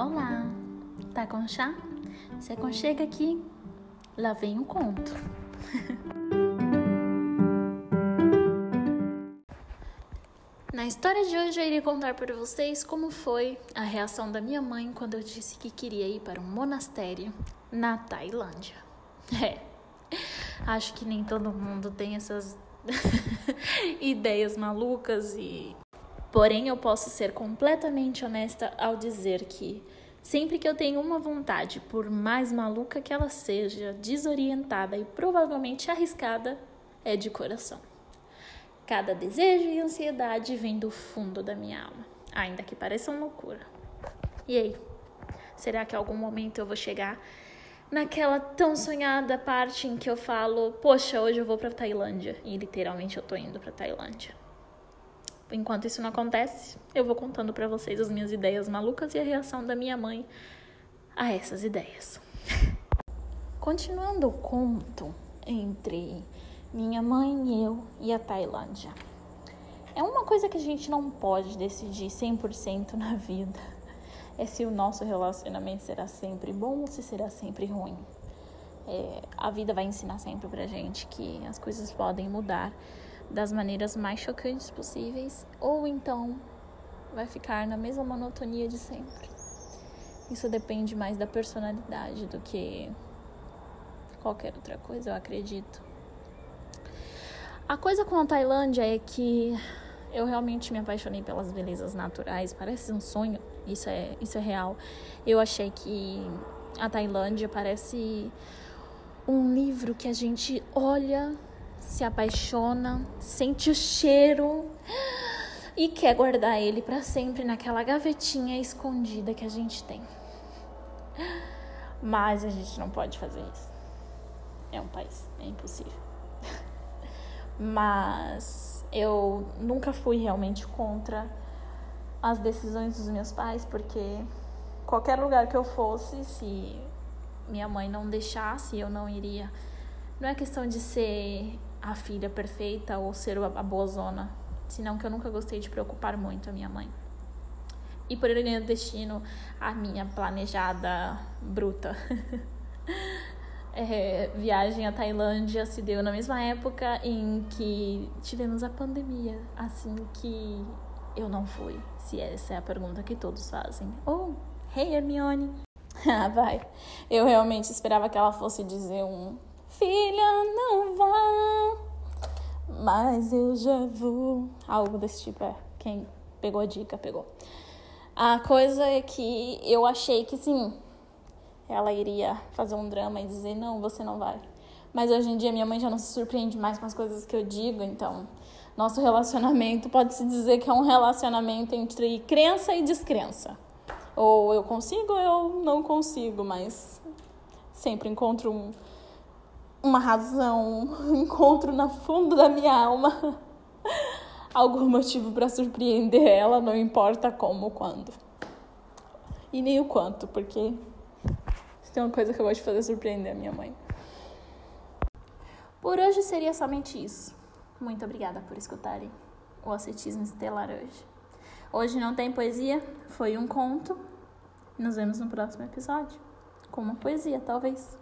Olá, tá com chá? Você aconchega aqui, lá vem um conto. Na história de hoje eu irei contar para vocês como foi a reação da minha mãe quando eu disse que queria ir para um monastério na Tailândia. É, acho que nem todo mundo tem essas ideias malucas e Porém, eu posso ser completamente honesta ao dizer que sempre que eu tenho uma vontade, por mais maluca que ela seja, desorientada e provavelmente arriscada, é de coração. Cada desejo e ansiedade vem do fundo da minha alma, ainda que pareçam loucura. E aí? Será que em algum momento eu vou chegar naquela tão sonhada parte em que eu falo, poxa, hoje eu vou para Tailândia e literalmente eu tô indo para Tailândia? Enquanto isso não acontece, eu vou contando para vocês as minhas ideias malucas e a reação da minha mãe a essas ideias. Continuando o conto entre minha mãe, eu e a Tailândia. É uma coisa que a gente não pode decidir 100% na vida. É se o nosso relacionamento será sempre bom ou se será sempre ruim. É, a vida vai ensinar sempre pra gente que as coisas podem mudar das maneiras mais chocantes possíveis, ou então vai ficar na mesma monotonia de sempre. Isso depende mais da personalidade do que qualquer outra coisa, eu acredito. A coisa com a Tailândia é que eu realmente me apaixonei pelas belezas naturais, parece um sonho, isso é, isso é real. Eu achei que a Tailândia parece um livro que a gente olha se apaixona, sente o cheiro e quer guardar ele para sempre naquela gavetinha escondida que a gente tem. Mas a gente não pode fazer isso. É um país, é impossível. Mas eu nunca fui realmente contra as decisões dos meus pais, porque qualquer lugar que eu fosse, se minha mãe não deixasse, eu não iria. Não é questão de ser a filha perfeita ou ser a boa zona, senão que eu nunca gostei de preocupar muito a minha mãe. E por ironia do destino, a minha planejada bruta é, viagem à Tailândia se deu na mesma época em que tivemos a pandemia, assim que eu não fui, se essa é a pergunta que todos fazem. Oh, hey Hermione! ah, vai. Eu realmente esperava que ela fosse dizer um Filha, não vá, mas eu já vou. Algo desse tipo, é. Quem pegou a dica, pegou. A coisa é que eu achei que sim, ela iria fazer um drama e dizer: não, você não vai. Mas hoje em dia minha mãe já não se surpreende mais com as coisas que eu digo, então nosso relacionamento pode-se dizer que é um relacionamento entre crença e descrença. Ou eu consigo ou eu não consigo, mas sempre encontro um uma razão, um encontro no fundo da minha alma, algum motivo para surpreender ela, não importa como quando. E nem o quanto, porque se tem uma coisa que eu gosto de fazer é surpreender a minha mãe. Por hoje seria somente isso. Muito obrigada por escutarem o Ascetismo Estelar hoje. Hoje não tem poesia, foi um conto. Nos vemos no próximo episódio. Com uma poesia, talvez.